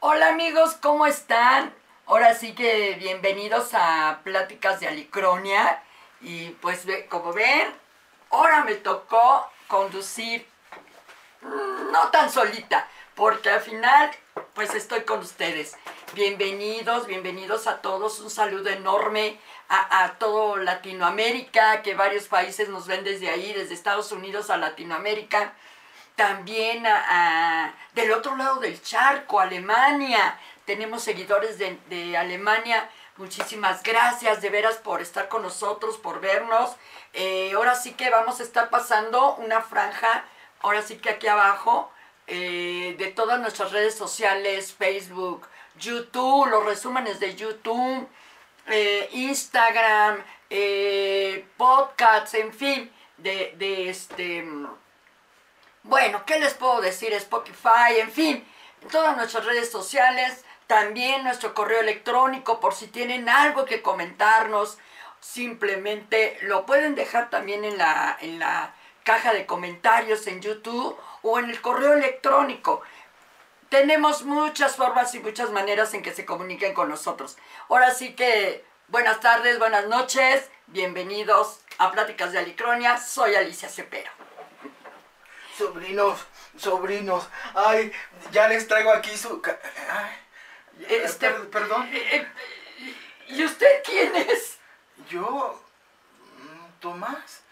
Hola amigos, ¿cómo están? Ahora sí que bienvenidos a Pláticas de Alicronia. Y pues como ven, ahora me tocó conducir, mm, no tan solita, porque al final pues estoy con ustedes. Bienvenidos, bienvenidos a todos, un saludo enorme a, todo Latinoamérica, que varios países nos ven desde ahí, desde Estados Unidos a Latinoamérica. También a, del otro lado del charco, Alemania. Tenemos seguidores de, Alemania. Muchísimas gracias de veras por estar con nosotros, por vernos. Eh, ahora sí que vamos a estar pasando una franja, ahora sí que aquí abajo, eh, de todas nuestras redes sociales, Facebook, YouTube, los resúmenes de YouTube, eh, Instagram, eh, podcasts, en fin, de, de, este... Bueno, ¿qué les puedo decir? Spotify, en fin, todas nuestras redes sociales, también nuestro correo electrónico por si tienen algo que comentarnos, simplemente lo pueden dejar también en la, en la caja de comentarios en YouTube o en el correo electrónico. Tenemos muchas formas y muchas maneras en que se comuniquen con nosotros. Ahora sí que buenas tardes, buenas noches, bienvenidos a Pláticas de Alicronia. Soy Alicia Cepero. Sobrinos, sobrinos, ay, ya les traigo aquí su... este, perdón. Eh, eh, ¿Y usted quién es? Yo, mm, Tomás.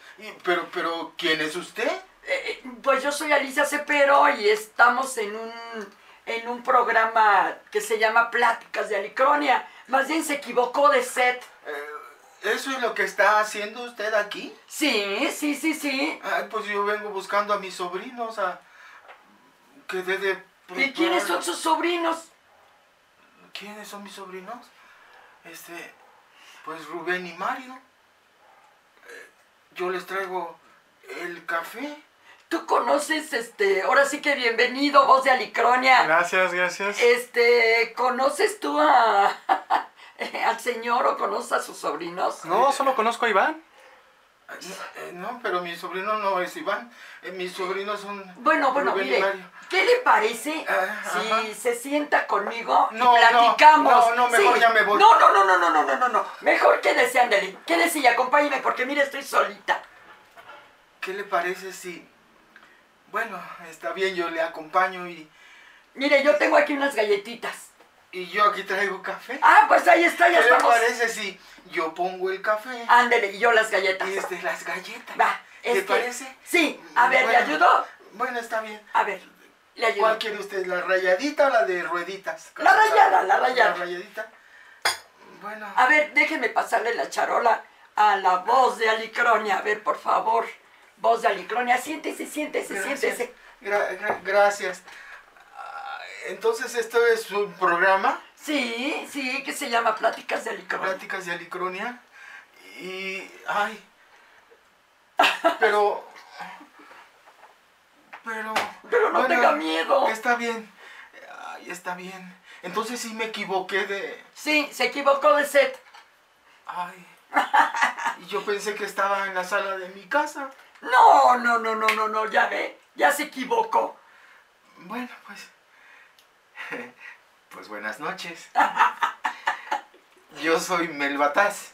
Pero, pero, ¿quién es usted? Eh, pues yo soy Alicia Cepero y estamos en un en un programa que se llama Pláticas de Alicronia. Más bien se equivocó de set. Eh, ¿Eso es lo que está haciendo usted aquí? Sí, sí, sí, sí. pues yo vengo buscando a mis sobrinos, a... que de ¿Y quiénes son sus sobrinos? ¿Quiénes son mis sobrinos? Este, pues Rubén y Mario. Eh, yo les traigo el café. Tú conoces, este, ahora sí que bienvenido, voz de Alicronia. Gracias, gracias. Este, ¿conoces tú a, al señor o conoces a sus sobrinos? No, solo conozco a Iván. Eh, no, pero mi sobrino no es Iván. Eh, mis sobrinos son. Bueno, bueno, mire. ¿Qué le parece ah, si se sienta conmigo y platicamos? No, no, mejor ya me voy. No, no, no, no, no, no, no, no, no. Mejor quédese, ándale. Quédese y acompáñeme porque mire, estoy solita. ¿Qué le parece si bueno, está bien, yo le acompaño y... Mire, yo tengo aquí unas galletitas. Y yo aquí traigo café. Ah, pues ahí está, ya ¿Qué le parece si yo pongo el café? Ándele, y yo las galletas. Y este, las galletas. Va. ¿Te parece? Sí. A ver, ¿le ayudo? Bueno, está bien. A ver, le ayudo. ¿Cuál quiere usted, la rayadita o la de rueditas? La rayada, la rayada. La rayadita. Bueno. A ver, déjenme pasarle la charola a la voz de Alicronia. A ver, por favor voz de Alicronia. Siéntese, siéntese, siéntese. gracias. Ah, entonces, ¿esto es un programa? Sí, sí, que se llama Pláticas de Alicronia. Pláticas de Alicronia. Y, ay, pero, pero... Pero no tenga miedo. Está bien, ay, está bien. Entonces sí me equivoqué de... Sí, se equivocó de set. Ay, y yo pensé que estaba en la sala de mi casa. No, no, no, no, no, no, ya ve, ya se equivocó. Bueno, pues, pues buenas noches. Yo soy Melbataz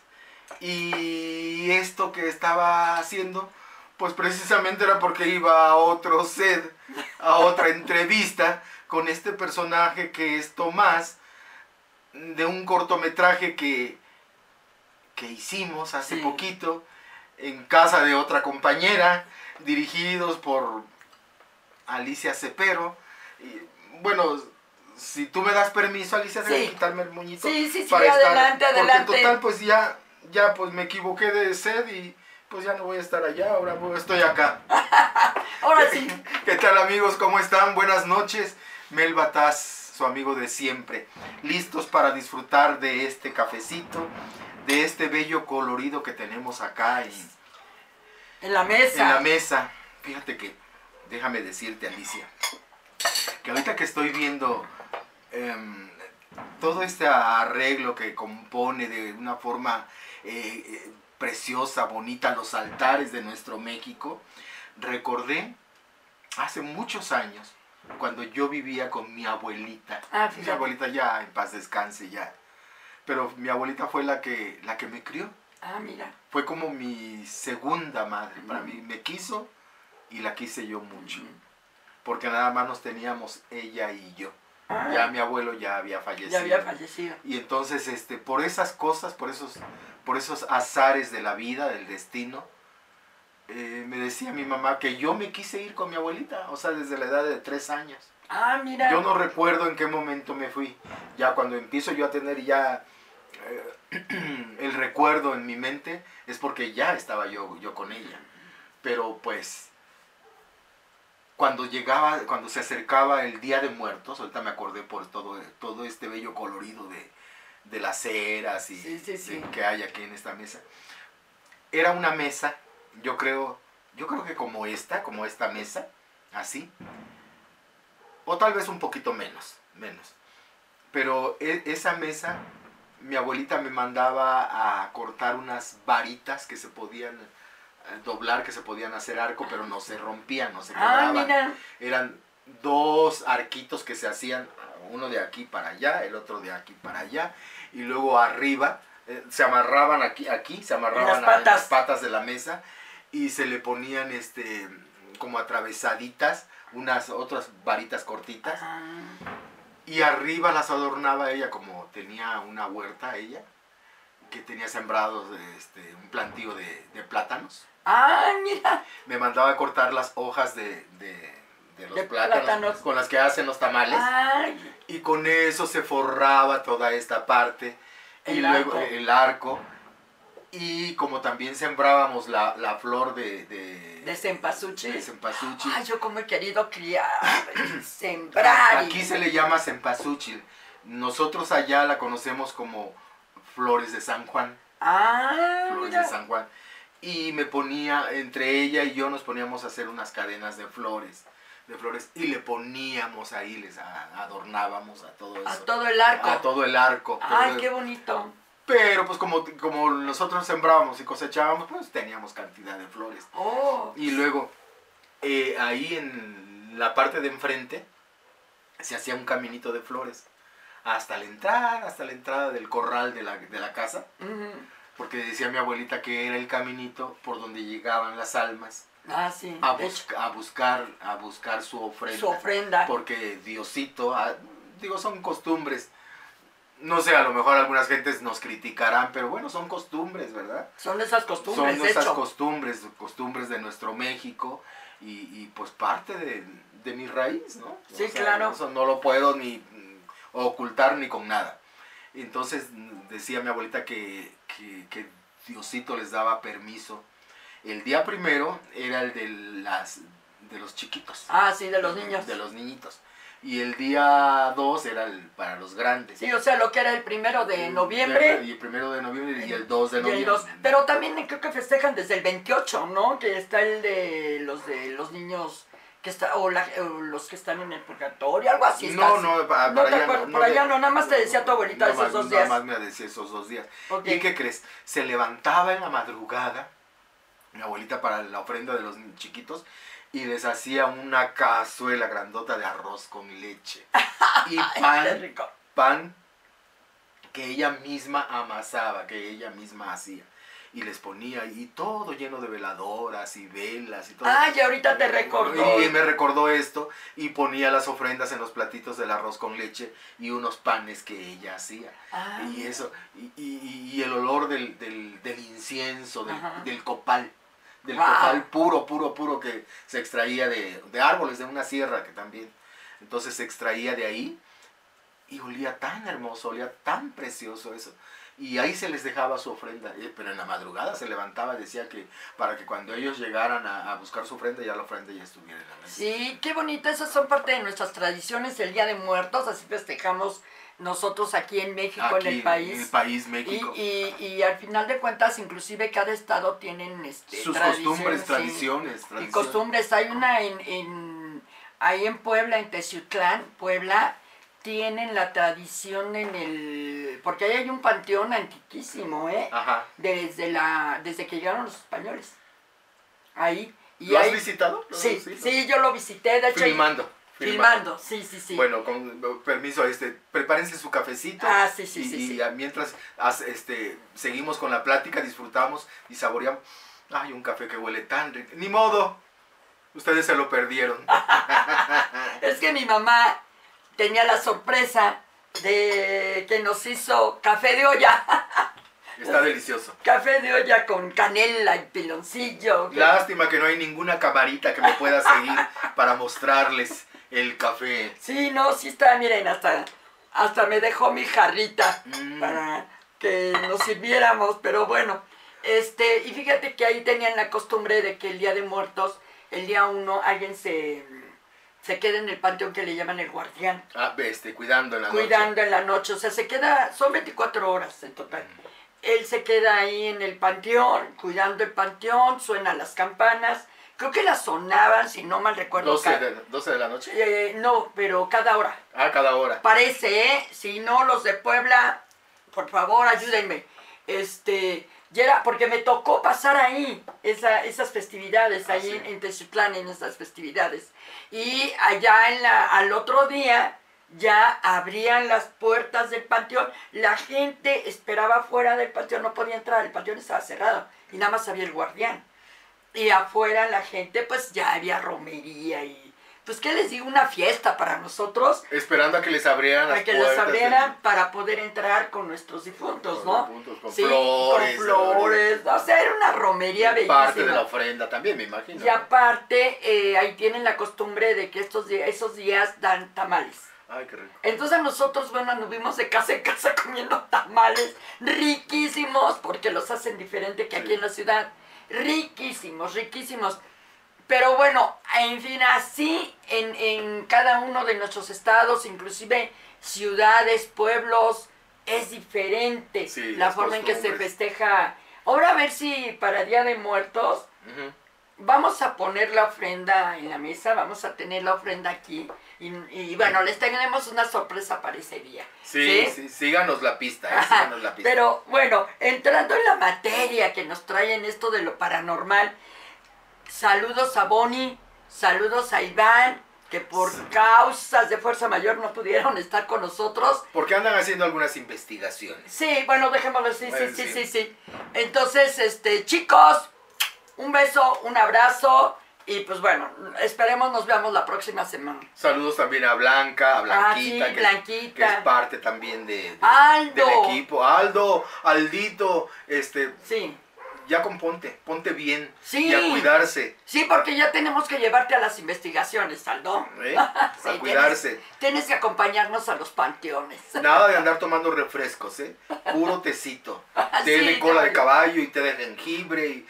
y esto que estaba haciendo, pues precisamente era porque iba a otro set, a otra entrevista con este personaje que es Tomás, de un cortometraje que, que hicimos hace poquito en casa de otra compañera, dirigidos por Alicia Cepero. Y, bueno, si tú me das permiso, Alicia, de quitarme el muñito. Sí, sí, sí, adelante, adelante. Porque total, pues ya, ya pues me equivoqué de sed y pues ya no voy a estar allá, ahora estoy acá. ahora sí. ¿Qué tal amigos? ¿Cómo están? Buenas noches. Mel Bataz, su amigo de siempre. Listos para disfrutar de este cafecito de este bello colorido que tenemos acá en, en la mesa. En la mesa. Fíjate que, déjame decirte, Alicia, que ahorita que estoy viendo em, todo este arreglo que compone de una forma eh, preciosa, bonita, los altares de nuestro México, recordé hace muchos años, cuando yo vivía con mi abuelita. Ah, mi abuelita ya en paz descanse ya. Pero mi abuelita fue la que, la que me crió. Ah, mira. Fue como mi segunda madre. Para mí me quiso y la quise yo mucho. Porque nada más nos teníamos ella y yo. Ah, Ya mi abuelo ya había fallecido. ya había fallecido. Y entonces, este, por esas cosas, por esos, por esos azares de la vida, del destino, eh, me decía mi mamá que yo me quise ir con mi abuelita, o sea, desde la edad de tres años. Ah, mira. Yo no recuerdo en qué momento me fui. Ya cuando empiezo yo a tener ya eh, el recuerdo en mi mente, es porque ya estaba yo, yo con ella. Pero pues, cuando llegaba, cuando se acercaba el Día de Muertos, ahorita me acordé por todo, todo este bello colorido de, de las ceras y Sí, sí, sí. de- que hay aquí en esta mesa. Era una mesa, yo creo, yo creo que como esta, como esta mesa, así, o tal vez un poquito menos, menos. Pero e- esa mesa, mi abuelita me mandaba a cortar unas varitas que se podían eh, doblar, que se podían hacer arco, pero no se rompían, no se Ah, mira. Eran dos arquitos que se hacían, uno de aquí para allá, el otro de aquí para allá, y luego arriba eh, se amarraban aquí, aquí se amarraban las a- patas. las patas de la mesa y se le ponían este como atravesaditas unas otras varitas cortitas. Ah, y arriba las adornaba ella como tenía una huerta ella que tenía sembrados este un plantío de, de plátanos. Ah, mira. me mandaba a cortar las hojas de, de- de los De plátanos, plátanos. con las que hacen los tamales. Ay, y con eso se forraba toda esta parte. Y luego arco. el arco y como también sembrábamos la, la flor de, de, de cempasúchil. de cempasúchil Ay, yo como he querido criar, sembrar. aquí se le llama cempasúchil nosotros allá la conocemos como flores de San Juan Ah, flores mira. de San Juan y me ponía entre ella y yo nos poníamos a hacer unas cadenas de flores de flores y le poníamos ahí les adornábamos a todo eso A todo el arco. a todo el arco Ay, qué bonito. Pero pues como, como nosotros sembrábamos y cosechábamos, pues teníamos cantidad de flores. Oh. Y luego eh, ahí en la parte de enfrente se hacía un caminito de flores. Hasta la entrada, hasta la entrada del corral de la, de la casa. Porque decía mi abuelita que era el caminito por donde llegaban las almas Ah, sí. a, busca- a buscar, a buscar su ofrenda. su ofrenda. Porque Diosito, ah, digo, son costumbres. No sé, a lo mejor algunas gentes nos criticarán, pero bueno, son costumbres, ¿verdad? Son esas costumbres, son esas costumbres, costumbres de nuestro México y, y, pues parte de, de mi raíz, ¿no? Sí, claro. Eso no lo puedo ni mm, ocultar ni con nada. Entonces decía mi abuelita que, que, que Diosito les daba permiso. El día primero era el de, las, de los chiquitos. Ah, sí, de los niños. De los niñitos. Y el día 2 era el para los grandes. Sí, o sea, lo que era el primero de noviembre. Y el primero de noviembre y el 2 de y el noviembre. dos. Pero también creo que festejan desde el 28, ¿no? Que está el de los de los niños que está o, la- o los que están en el purgatorio, algo así. No, no, pa- No para te allá acuerdas, no, por no allá no, nada más te decía tu abuelita Nada esos más- dos Nada días. más me decía esos dos días. Ok. ¿Y qué crees? Se levantaba en la madrugada, mi abuelita para la ofrenda de los chiquitos, y les hacía una cazuela grandota de arroz con leche. Y pan, rico. pan que ella misma amasaba, que ella misma hacía. Y les ponía, y todo lleno de veladoras y velas y todo. Ay, ahorita te recordó. Y me recordó esto y ponía las ofrendas en los platitos del arroz con leche y unos panes que ella hacía. Ah, Y eso, y, y- y el olor del, del- del incienso, del, del copal, del Wow. copal puro, puro, puro que se extraía de, de árboles, de una sierra que también. Entonces se extraía de ahí y olía tan hermoso, olía tan precioso eso. Y ahí se les dejaba su ofrenda, eh, pero en la madrugada se levantaba y decía que para que cuando ellos llegaran a, a buscar su ofrenda, ya la ofrenda ya estuviera en la mesa. Sí, qué bonito, esas son parte de nuestras tradiciones, el Día de Muertos, así festejamos nosotros aquí en México, Aquí, en el país. En el país, Y, México. y, y al final de cuentas, inclusive cada estado tienen este, Sus tradiciones, costumbres, tradiciones, Y tradiciones. costumbres. Hay una en, en ahí en Puebla, en Teciutlán, Puebla, tienen la tradición en el... Porque ahí hay un panteón antiquísimo, ¿eh? Ajá. Desde, la, desde que llegaron los españoles. Ahí. Y ¿Lo has visitado? ¿Lo- Sí, sí, yo lo visité, de hecho. Filmando. Filmando, sí, sí, sí. Bueno, con permiso, este, prepárense su cafecito. Ah, sí, sí, y, sí, y mientras as- este, seguimos con la plática, disfrutamos y saboreamos. Ay, un café que huele tan rico. Ni modo. Ustedes se lo perdieron. Es que mi mamá tenía la sorpresa de que nos hizo café de olla. Está delicioso. Café de olla con canela y piloncillo. Lástima que no hay ninguna camarita que me pueda seguir para mostrarles el café. Sí, no, sí está, miren, hasta, hasta me dejó mi jarrita Mm. para que nos sirviéramos, pero bueno. Este, y fíjate que ahí tenían la costumbre de que el día de muertos, el día uno, alguien se, se queda en el panteón que le llaman el guardián. Ah, ve, este, cuidando en la noche. cuidando en la noche. O sea, se queda, son 24 horas en total. Él se queda ahí en el panteón, cuidando el panteón, suenan las campanas. Creo que las sonaban, si no mal recuerdo. 12 ca- de, 12 de la noche. Eh, no, pero cada hora. Ah, cada hora. Parece, ¿eh? Si no, los de Puebla, por favor, ayúdenme. Este, ya era, porque me tocó pasar ahí, esa, esas festividades, Ah, ahí sí. en, en en esas festividades. Y allá en la, al otro día, ya abrían las puertas del panteón. La gente esperaba fuera del panteón, no podía entrar, el panteón estaba cerrado y nada más había el guardián. Y afuera la gente, pues ya había romería y, pues, ¿qué les digo? Una fiesta para nosotros Esperando a que les abrieran las para que puertas abrieran para poder entrar con nuestros difuntos, Con ¿no? difuntos, con sí, flores, con flores, o sea, era una romería bellísima. Parte de la ofrenda también, me imagino. Y aparte, eh, ahí tienen la costumbre de que estos días, esos días dan tamales. Ay, qué rico. Entonces nosotros, bueno, anduvimos de casa en casa comiendo tamales riquísimos, porque los hacen diferente que aquí en la ciudad. Riquísimos, riquísimos. Pero bueno, en fin, así en, en cada uno de nuestros estados, inclusive ciudades, pueblos, es diferente Sí, la forma en que se festeja. Ahora a ver si para Día de Muertos. Vamos a poner la ofrenda en la mesa, vamos a tener la ofrenda aquí. Y, y bueno, les tenemos una sorpresa para ese día. Sí, sí, síganos la pista, eh, síganos la pista. Pero bueno, entrando en la materia que nos trae en esto de lo paranormal, saludos a Bonnie, saludos a Iván, que por causas de fuerza mayor no pudieron estar con nosotros. Porque andan haciendo algunas investigaciones. Sí, bueno, dejémoslo, sí, sí, Bueno, sí, sí. sí, sí. Entonces, este, chicos, un beso, un abrazo y pues bueno, esperemos nos veamos la próxima semana. Saludos también a Blanca, a Blanquita, Ah, sí, que, Blanquita. que es parte también de, de- Aldo. del equipo. Aldo, Aldito, este, Sí, ya componte, ponte bien Sí. y a cuidarse. sí, porque ya tenemos que llevarte a las investigaciones, Aldo. ¿eh? Sí, a cuidarse. Tienes, tienes que acompañarnos a los panteones. Nada de andar tomando refrescos, ¿eh? Puro tecito. Té de cola de caballo y té de jengibre y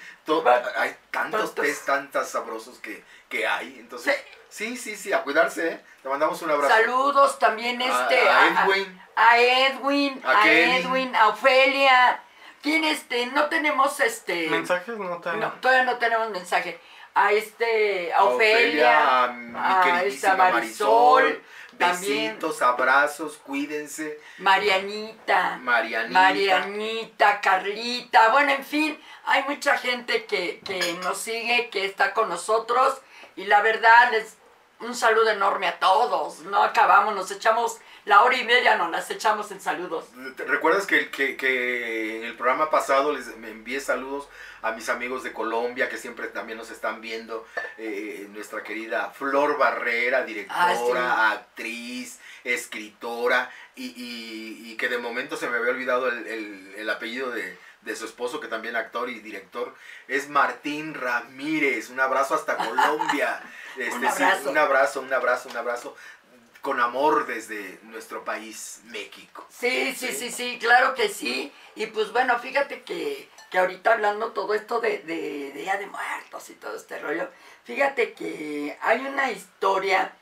Hay tantos tés tantas sabrosos que, que hay. Entonces, sí, sí, sí, a cuidarse, ¿eh? Te mandamos un abrazo. Saludos también A- este a Edwin. a, a Edwin, A. Edwin, a Ofelia. ¿Quién este? No tenemos este ¿Mensajes? No te No, todavía no tenemos mensaje. A este, a A Ofelia, a mi a queridísima esta Marisol, Marisol, también. besitos, abrazos, cuídense. Marianita, Marianita. Marianita, Carlita, bueno, en fin, hay mucha gente que, que nos sigue, que está con nosotros y la verdad es un saludo enorme a todos. No acabamos, nos echamos la hora y media, nos las echamos en saludos. ¿Te ¿Recuerdas que, que- que en el programa pasado les me envié saludos a mis amigos de Colombia que siempre también nos están viendo? Eh, nuestra querida Flor Barrera, directora, actriz, escritora, y, y- y que de momento se me había olvidado el, el- el apellido de, de su esposo, que también actor y director, es Martín Ramírez. Un abrazo hasta Colombia. Este, Un sí, un abrazo, un abrazo, un abrazo. Con amor desde nuestro país, México. Sí, sí, Sí. sí, sí, claro que sí. Y pues bueno, fíjate que, que ahorita hablando todo esto de, de, de Día de Muertos y todo este rollo, fíjate que hay una historia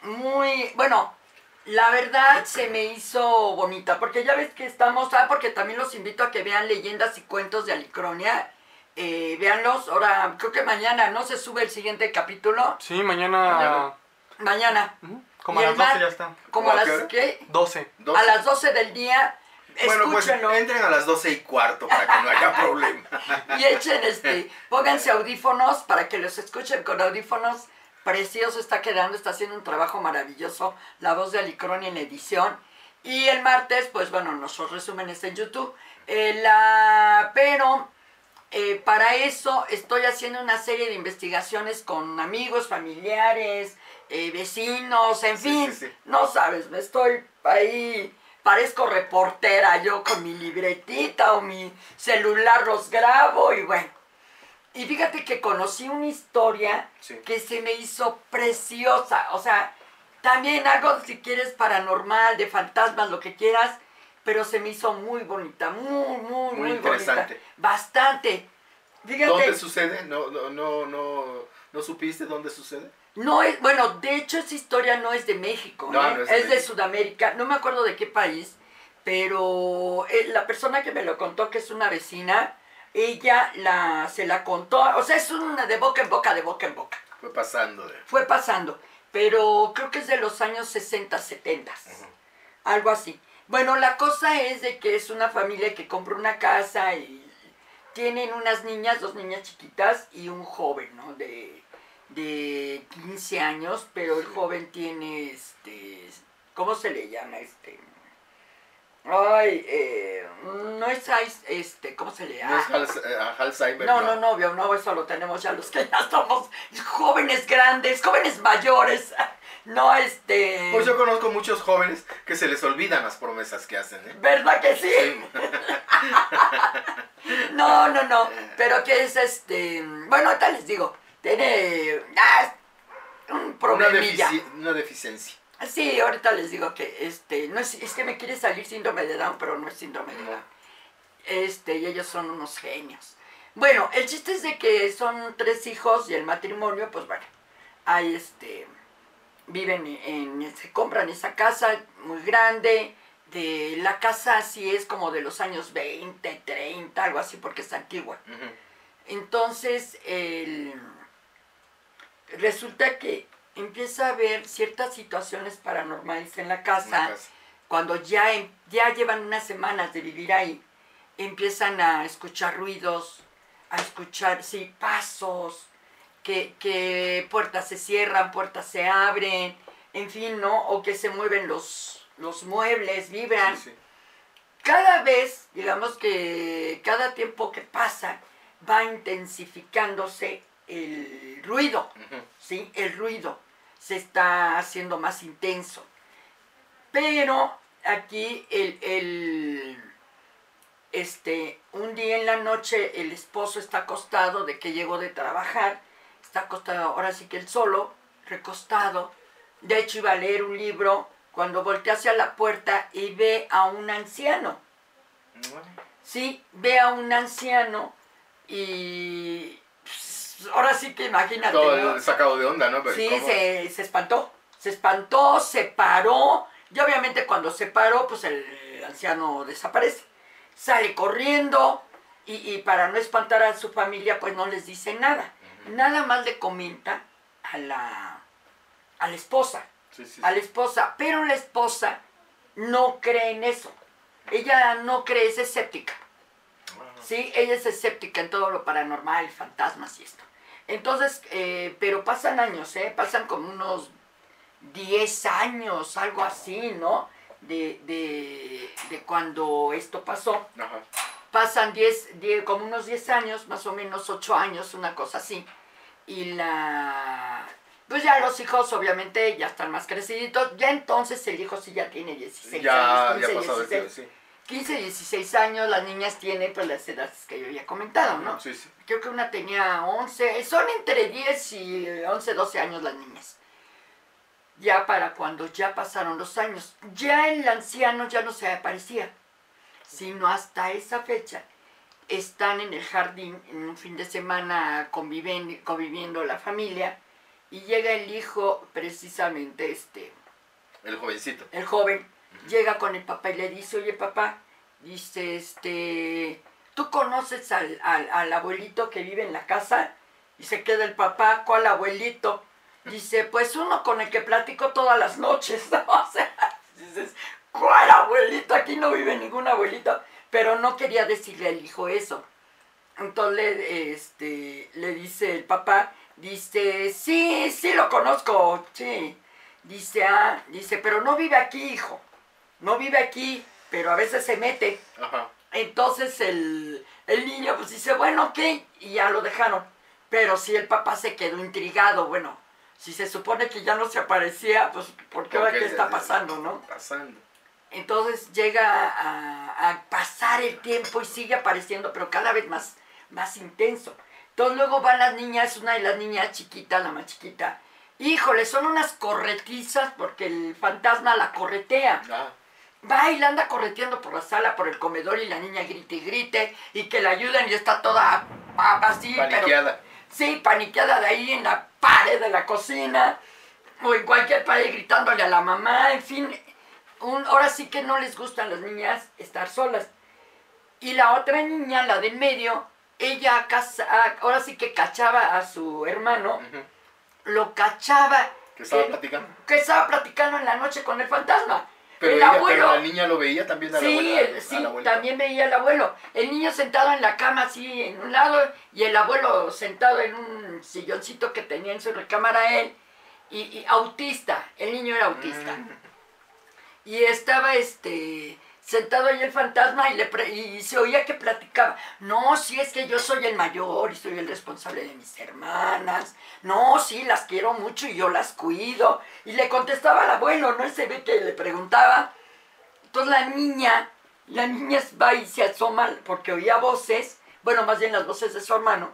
muy, bueno, la verdad se me hizo bonita, porque ya ves que estamos, ah, porque también los invito a que vean leyendas y cuentos de Alicronia. Eh, véanlos, ahora creo que mañana, ¿no? Se sube el siguiente capítulo. Sí, mañana. Mañana. Mañana. Como Y a las 12 mar- ya está. Como a ¿A las, qué hora? ¿qué? 12. A las 12 del día Bueno, pues entren a las 12 y cuarto para que no haya problema. y echen este, pónganse audífonos para que los escuchen con audífonos. Precioso está quedando, está haciendo un trabajo maravilloso la voz de Alicroni en la edición. Y el martes, pues bueno, nuestros resúmenes en YouTube. Eh, la, pero eh, para eso estoy haciendo una serie de investigaciones con amigos, familiares, eh, vecinos, en Sí, fin. sí, sí. No sabes, me estoy ahí, parezco reportera yo con mi libretita o mi celular los grabo y bueno. Y fíjate que conocí una historia que se me hizo preciosa. O sea, también algo, si quieres, paranormal, de fantasmas, lo que quieras, pero se me hizo muy bonita, muy, muy, muy, interesante. bonita. Bastante. Fíjate, ¿Dónde sucede? ¿No, no, no, no, ¿no supiste dónde sucede? no es, bueno, de hecho esa historia no es de México, No, ¿eh? no es de es de. Sudamérica, no me acuerdo de qué país, pero eh, la persona que me lo contó, que es una vecina, ella la, se la contó, o sea, es una de boca en boca, de boca en boca. Fue pasando de... fue pasando, pero creo que es de los años 60, 70, algo así. Bueno, la cosa es de que es una familia que compra una casa y tienen unas niñas, dos niñas chiquitas y un joven, ¿no? De, de 15 años, pero el joven tiene, este, ¿cómo se le llama? Este, ay, eh, no es, este, ¿cómo se le ¿No llama? es Hals- eh, Alzheimer? No, no, novio, no, eso lo tenemos ya los que ya somos jóvenes grandes, jóvenes mayores. No, este. Pues yo conozco muchos jóvenes que se les olvidan las promesas que hacen, ¿eh? ¿Verdad que sí? Sí. No, no, no. Pero que es este. Bueno, ahorita les digo. Tiene. ah, un Una, problemilla. defici- una deficiencia. Sí, ahorita les digo que este. No es, es que me quiere salir síndrome de Down, pero no es síndrome de Down. Este, y ellos son unos genios. Bueno, el chiste es de que son tres hijos y el matrimonio, pues bueno, hay este, viven en, se compran esa casa muy grande, de la casa así es como de los años 20, 30, algo así, porque es antigua. Entonces, el- resulta que empieza a haber ciertas situaciones paranormales en la casa casa. cuando ya, em- ya llevan unas semanas de vivir ahí, empiezan a escuchar ruidos, a escuchar, sí, pasos, que, que puertas se cierran, puertas se abren, en fin, ¿no? O que se mueven los, los muebles, vibran. Sí, sí. Cada vez, digamos que cada tiempo que pasa, va intensificándose el ruido. ¿sí? El ruido se está haciendo más intenso. Pero aquí el, el- este, un día en la noche el esposo está acostado de que llegó de trabajar, está acostado, ahora sí que él solo, recostado, de hecho iba a leer un libro cuando voltea hacia la puerta y ve a un anciano. Sí, ve a un anciano y pues, ahora sí que imagínate. ¿no? Todo sacado de onda, ¿no? Pero Sí, se, se espantó. Se espantó, se paró. Y obviamente cuando se paró, pues el anciano desaparece. Sale corriendo y, y para no espantar a su familia, pues no les dice nada. Nada más le comenta a la, a la esposa. Sí, sí, A la esposa. Pero la esposa no cree en eso. Ella no cree, es escéptica. Sí, ella es escéptica en todo lo paranormal, fantasmas y esto. Entonces, eh, pero pasan años, ¿eh? Pasan como unos 10 años, algo así, ¿no? De, de, de cuando esto pasó. Ajá. Pasan 10, 10, como unos 10 años, más o menos 8 años, una cosa así. Y la... Pues ya los hijos obviamente ya están más creciditos. Ya entonces el hijo sí ya tiene 16 Ya, años. ya 15, ha pasado el 16. tiempo, sí. 15, 16 años, las niñas tienen pues las edades que yo había comentado, ¿no? Sí, sí. Creo que una tenía 11, son entre 10 y 11, 12 años las niñas. Ya para cuando ya pasaron los años, ya el anciano ya no se aparecía, sino hasta esa fecha están en el jardín en un fin de semana conviven- conviviendo la familia y llega el hijo precisamente este El jovencito. el joven llega con el papá y le dice, oye papá, dice, este, ¿tú conoces al, al, al abuelito que vive en la casa? Y se queda el papá, ¿cuál abuelito? Dice, pues uno con el que platico todas las noches, ¿no? O sea, dices, ¿cuál abuelito? Aquí no vive ningún abuelito. Pero no quería decirle al hijo eso. Entonces este, le dice el papá, dice, sí, sí lo conozco, sí. Dice, ah, dice, pero no vive aquí, hijo. No vive aquí, pero a veces se mete. Ajá. Entonces el, el niño pues dice, bueno, ok, y ya lo dejaron. Pero si el papá se quedó intrigado, bueno, si se supone que ya no se aparecía, pues ¿por qué Porque qué está pasando, no? Pasando. Entonces llega a, a pasar el tiempo y sigue apareciendo, pero cada vez más, más intenso. Entonces luego van las niñas, una de las niñas chiquitas, la más chiquita. Híjole, son unas corretizas porque el fantasma la corretea. Ah, Va y la anda correteando por la sala, por el comedor y la niña grite y grite y que la ayuden y está toda así, pero- paniqueada. Sí, paniqueada de ahí en la pared de la cocina o en cualquier pared gritándole a la mamá, en fin. Un- ahora sí que no les gustan las niñas estar solas. Y la otra niña, la del medio, ella casa- ah, ahora sí que cachaba a su hermano, lo cachaba. Que estaba platicando. Que estaba platicando en la noche con el fantasma. Pero, el ella- abuelo. pero la niña lo veía también a la Sí, abuela. a sí, la también veía al abuelo. El niño sentado en la cama así en un lado y el abuelo sentado en un silloncito que tenía en su recámara él. Y, y autista, el niño era autista. Mm. Y estaba este sentado ahí el fantasma y, le pre- y se oía que platicaba. No, si es que yo soy el mayor y soy el responsable de mis hermanas. No, sí, las quiero mucho y yo las cuido. Y le contestaba al abuelo, ¿no? Se ve que le preguntaba. Entonces la niña, la niña va y se asoma porque oía voces, bueno, más bien las voces de su hermano.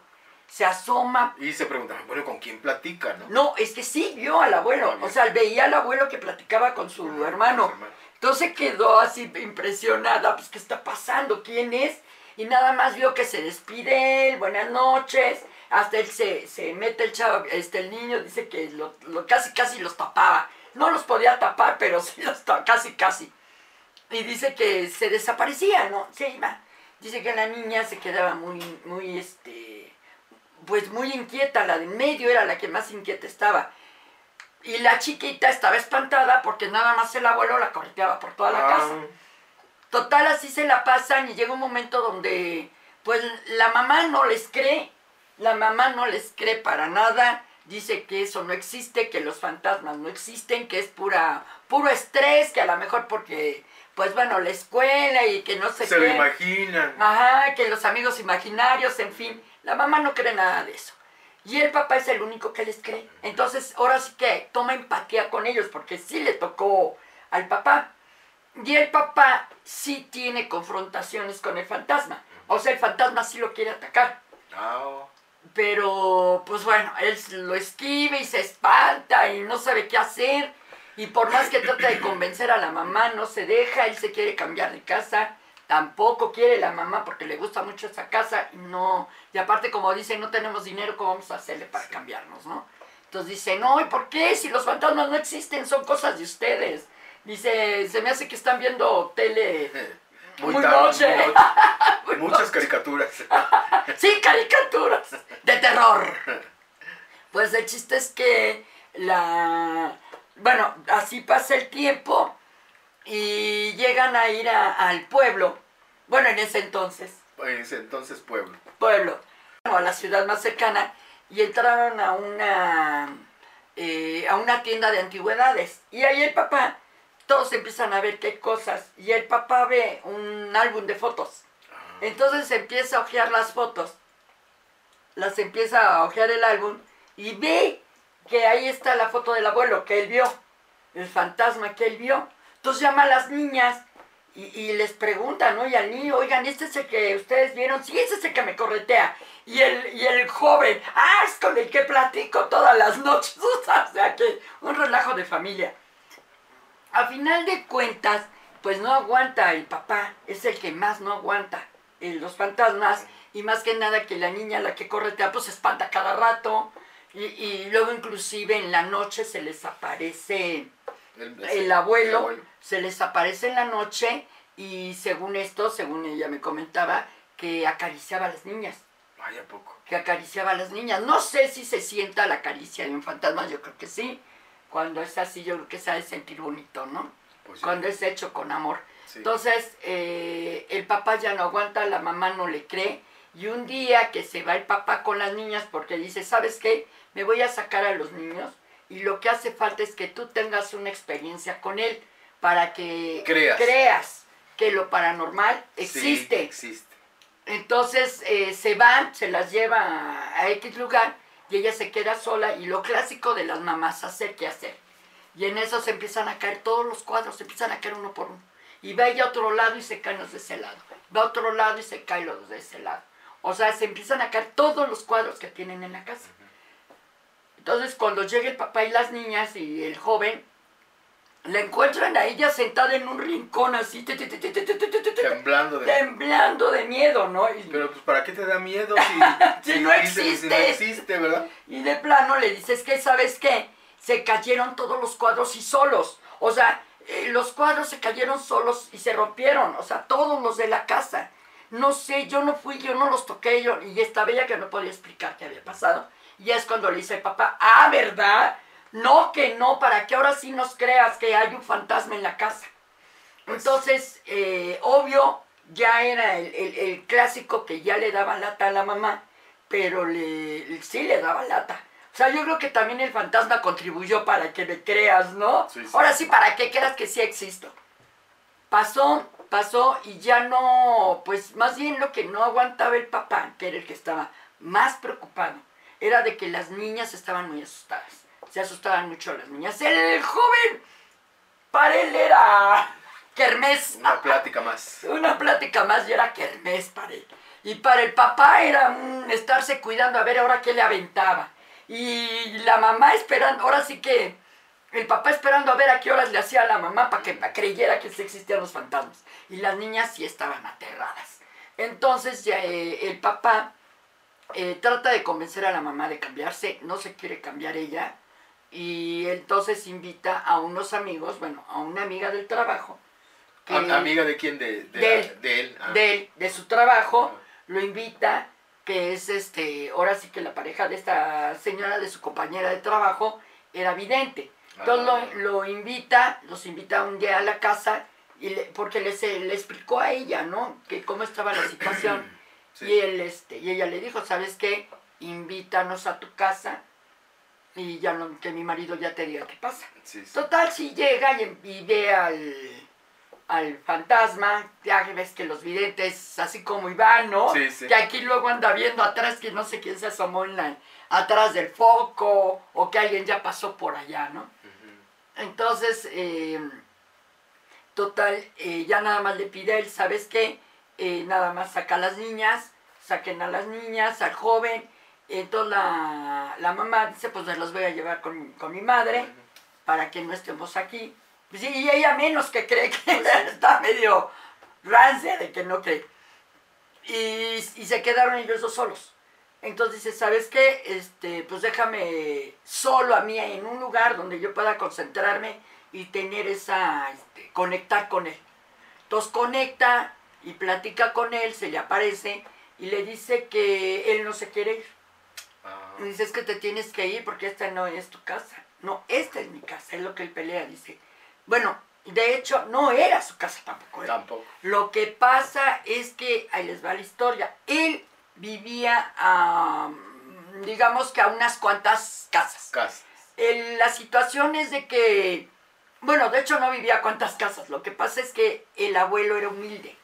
Se asoma Y se preguntaba, bueno, ¿con quién platica, no? no, es que sí vio al abuelo. Ah. O sea, veía al abuelo que platicaba con su Ajá, hermano. con su hermano. Entonces quedó así impresionada, pues, ¿qué está pasando? ¿Quién es? Y nada más vio que se despide él, buenas noches. Hasta él se, se mete el chavo, este, el niño dice que lo, lo- casi, casi los tapaba. No los podía tapar, pero sí los tapaba, casi, casi. Y dice que se desaparecía, ¿no? Se iba. Dice que la niña se quedaba muy, muy, este, pues muy inquieta, la de en medio era la que más inquieta estaba. Y la chiquita estaba espantada porque nada más el abuelo la correteaba por toda la Ah, casa. Total, así se la pasan y llega un momento donde, pues, la mamá no les cree. La mamá no les cree para nada. Dice que eso no existe, que los fantasmas no existen, que es pura, puro estrés, que a lo mejor porque, pues, bueno, la escuela y que no sé se lo qué. imaginan. Ajá, que los amigos imaginarios, en fin. La mamá no cree nada de eso. Y el papá es el único que les cree. Entonces, ahora sí que toma empatía con ellos, porque sí le tocó al papá. Y el papá sí tiene confrontaciones con el fantasma. O sea, el fantasma sí lo quiere atacar. Pero, pues bueno, él lo esquiva y se espanta y no sabe qué hacer. Y por más que trata de convencer a la mamá, no se deja, él se quiere cambiar de casa. Tampoco quiere la mamá porque le gusta mucho esa casa y no. Y aparte, como dice, no tenemos dinero, ¿cómo vamos a hacerle para cambiarnos, no? Entonces dice, no, ¿y por qué? Si los fantasmas no existen, son cosas de ustedes. Dice, se me hace que están viendo tele. Muy tarde, noche. muy noche. Muchas caricaturas. Sí, caricaturas de terror. Pues el chiste es que la... Bueno, así pasa el tiempo y llegan a ir a- al pueblo. Bueno, en ese entonces, En ese entonces, pueblo. pueblo, o a la ciudad más cercana, y entraron a una, eh, a una tienda de antigüedades. Y ahí el papá, todos empiezan a ver qué cosas, y el papá ve un álbum de fotos. Entonces empieza a ojear las fotos, las empieza a ojear el álbum, y ve que ahí está la foto del abuelo que él vio, el fantasma que él vio. Entonces llama a las niñas y, y les pregunta, ¿no? Y al niño, oigan, este es el que ustedes vieron, sí, ese es el que me corretea. Y el, y el joven, ah, es con el que platico todas las noches. O sea que un relajo de familia. A final de cuentas, pues no aguanta el papá, es el que más no aguanta eh, los fantasmas. Y más que nada que la niña, la que corretea, pues se espanta cada rato. Y luego inclusive en la noche se les aparece El, el abuelo se les aparece en la noche y según esto, según ella me comentaba, que acariciaba a las niñas, Vaya poco. que acariciaba a las niñas. No sé si se sienta la caricia de un fantasma, yo creo que sí. Cuando es así, yo creo que se ha de sentir bonito, ¿no? Pues sí. cuando es hecho con amor. Sí. Entonces, eh, el papá ya no aguanta, la mamá no le cree. Y un día que se va el papá con las niñas porque dice, ¿sabes qué? Me voy a sacar a los niños y lo que hace falta es que tú tengas una experiencia con él para que Creas. creas que lo paranormal Sí, existe. Entonces eh, se van, se las lleva a, X lugar y ella se queda sola y lo clásico de las mamás, hacer qué hacer. Y en eso se empiezan a caer todos los cuadros, se empiezan a caer uno por uno. Y va ella a otro lado y se caen los de ese lado. Va a otro lado y se caen los de ese lado. O sea, se empiezan a caer todos los cuadros que tienen en la casa. Entonces cuando llega el papá y las niñas y el joven, la encuentran a ella sentada en un rincón así, temblando, de... temblando de miedo, ¿no? Pero pues ¿para qué te da miedo si, no existe? ¿verdad? Y de plano le dices que, ¿sabes qué? Se cayeron todos los cuadros y solos. O sea, los cuadros se cayeron solos y se rompieron, o sea, todos los de la casa. No sé, yo no fui, yo no los toqué, yo, y esta bella que no podía explicar qué había pasado. Y es cuando le dice el papá, ah, ¿verdad? No, que no, para que ahora sí nos creas que hay un fantasma en la casa. Pues- Entonces, eh, obvio, ya era el, el- el clásico que ya le daba lata a la mamá, pero le, sí le daba lata. O sea, yo creo que también el fantasma contribuyó para que me creas, ¿no? Sí, sí. Ahora sí, para que creas que sí existo. Pasó, pasó y ya no, pues más bien lo que no aguantaba el papá, que era el que estaba más preocupado, era de que las niñas estaban muy asustadas. Se asustaban mucho las niñas. El joven, para él era kermés. Una plática más. Una plática más y era kermés para él. Y para el papá era un estarse cuidando a ver ahora qué le aventaba. Y la mamá esperando, ahora sí que el papá esperando a ver a qué horas le hacía a la mamá para que creyera que existían los fantasmas. Y las niñas sí estaban aterradas. Entonces ya, eh, el papá eh, trata de convencer a la mamá de cambiarse, no se quiere cambiar ella. Y entonces invita a unos amigos, bueno, a una amiga del trabajo. que- ¿Amiga de quién? De, de, De la- él. de él. ah. de, él, de su trabajo, lo invita, que es este, ahora sí que la pareja de esta señora, de su compañera de trabajo, era vidente. Entonces Ah. lo, lo invita, los invita un día a la casa, y le- porque le explicó a ella, ¿no? Que cómo estaba la situación. Sí. Y, él, este, y ella le dijo, ¿sabes qué? Invítanos a tu casa y ya no, que mi marido ya te diga qué pasa. Sí, sí. Total, si llega y, y ve al, al fantasma, ya ves que los videntes, así como Iván, ¿no? Sí, sí. Que aquí luego anda viendo atrás que no sé quién se asomó en la, atrás del foco o que alguien ya pasó por allá, ¿no? Entonces, eh, total, eh, ya nada más le pide a él, ¿sabes qué? Eh, nada más saca a las niñas, saquen a las niñas, al joven. Entonces la, la mamá dice, pues se los voy a llevar con, con mi madre para que no estemos aquí. Pues, y ella menos que cree que está medio rancia de que no cree. Y, y se quedaron ellos dos solos. Entonces dice, ¿sabes qué? Este, pues déjame solo a mí en un lugar donde yo pueda concentrarme y tener esa, este, conectar con él. Entonces conecta y platica con él, se le aparece y le dice que él no se quiere ir. Ah, dice, es que te tienes que ir porque esta no es tu casa. No, esta es mi casa, es lo que él pelea, dice. Bueno, de hecho, no era su casa tampoco. ¿eh? Tampoco. Lo que pasa es que, ahí les va la historia, él vivía a, digamos que a unas cuantas casas. Casa. El- la situación es de que, bueno, de hecho no vivía a cuantas casas, lo que pasa es que el abuelo era humilde.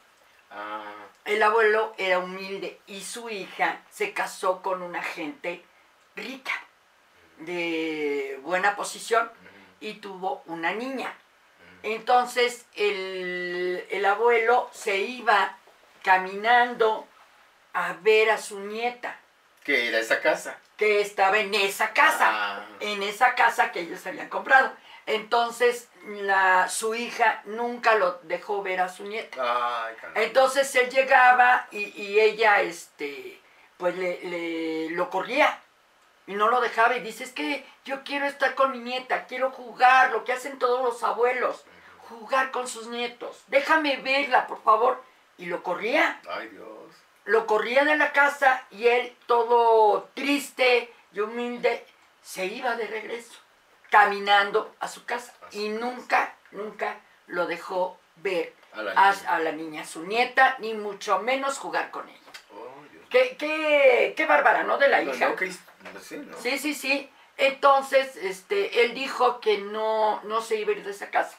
Ah, El abuelo era humilde y su hija se casó con una gente rica, de buena posición, y tuvo una niña. Entonces el, el abuelo se iba caminando a ver a su nieta, ¿Qué era esa casa? que estaba en esa casa, Ah, en esa casa que ellos habían comprado. Entonces la, su hija nunca lo dejó ver a su nieta. Ay. Entonces él llegaba y, y ella, este, pues le, le- lo corría y no lo dejaba y dice, es que yo quiero estar con mi nieta, quiero jugar, lo que hacen todos los abuelos, jugar con sus nietos, déjame verla, por favor. Y lo corría, Ay, Dios. lo corría de la casa y él todo triste y humilde se iba de regreso, caminando a su casa y nunca, nunca lo dejó ver A la a, niña. a la niña, su nieta, ni mucho menos jugar con ella. Oh, Dios. Qué, qué, qué bárbara, ¿no? De la No, hija. no, que his- pues sí, ¿no? Sí, sí, sí. Entonces, este, él dijo que no, no se iba a ir de esa casa,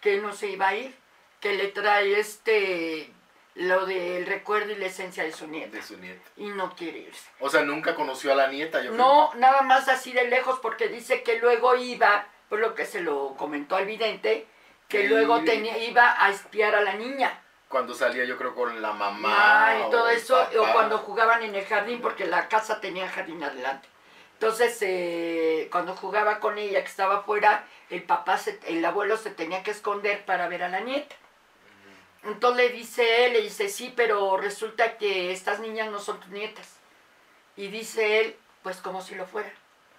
que no se iba a ir, que le trae este, lo del recuerdo y la esencia de su nieta, De su nieta. y no quiere irse. O sea, nunca conoció a la nieta, yo creo. No, nada más así de lejos, porque dice que luego iba, por lo que se lo comentó al vidente, que Sí. luego tenía, iba a espiar a la niña. Cuando salía yo creo con la mamá. Ah, y todo o eso, o cuando jugaban en el jardín, porque la casa tenía jardín adelante. Entonces, eh, cuando jugaba con ella, que estaba afuera, el papá, se- el abuelo se tenía que esconder para ver a la nieta. Entonces le dice él, le dice, sí, pero resulta que estas niñas no son tus nietas. Y dice él, pues como si lo fuera.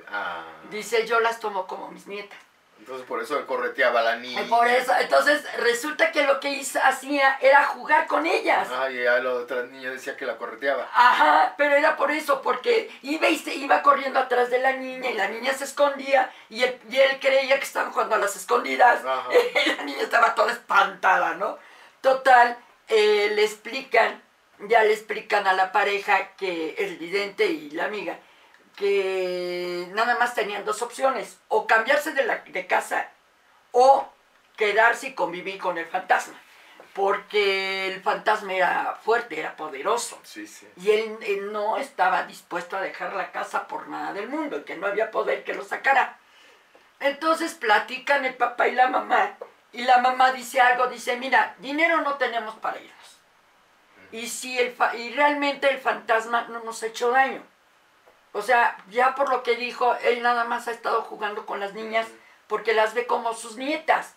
Ah, Dice, yo las tomo como mis nietas. entonces por eso correteaba a la niña. Por eso, entonces resulta que lo que hizo, hacía era jugar con ellas. Ah, y ya la otra niña decía que la correteaba. Ajá, pero era por eso, porque iba y se iba corriendo atrás de la niña y la niña se escondía y él, y él creía que estaban jugando a las escondidas Ajá. y la niña estaba toda espantada, ¿no? Total, eh, le explican, ya le explican a la pareja que el vidente y la amiga, que nada más tenían dos opciones, o cambiarse de, la, de casa o quedarse y convivir con el fantasma, porque el fantasma era fuerte, era poderoso. Sí, sí. Y él, él no estaba dispuesto a dejar la casa por nada del mundo, y que no había poder que lo sacara. Entonces platican el papá y la mamá, y la mamá dice algo, dice, mira, dinero no tenemos para irnos. Y, si el fa- y realmente el fantasma no nos ha hecho daño. O sea, ya por lo que dijo, él nada más ha estado jugando con las niñas porque las ve como sus nietas.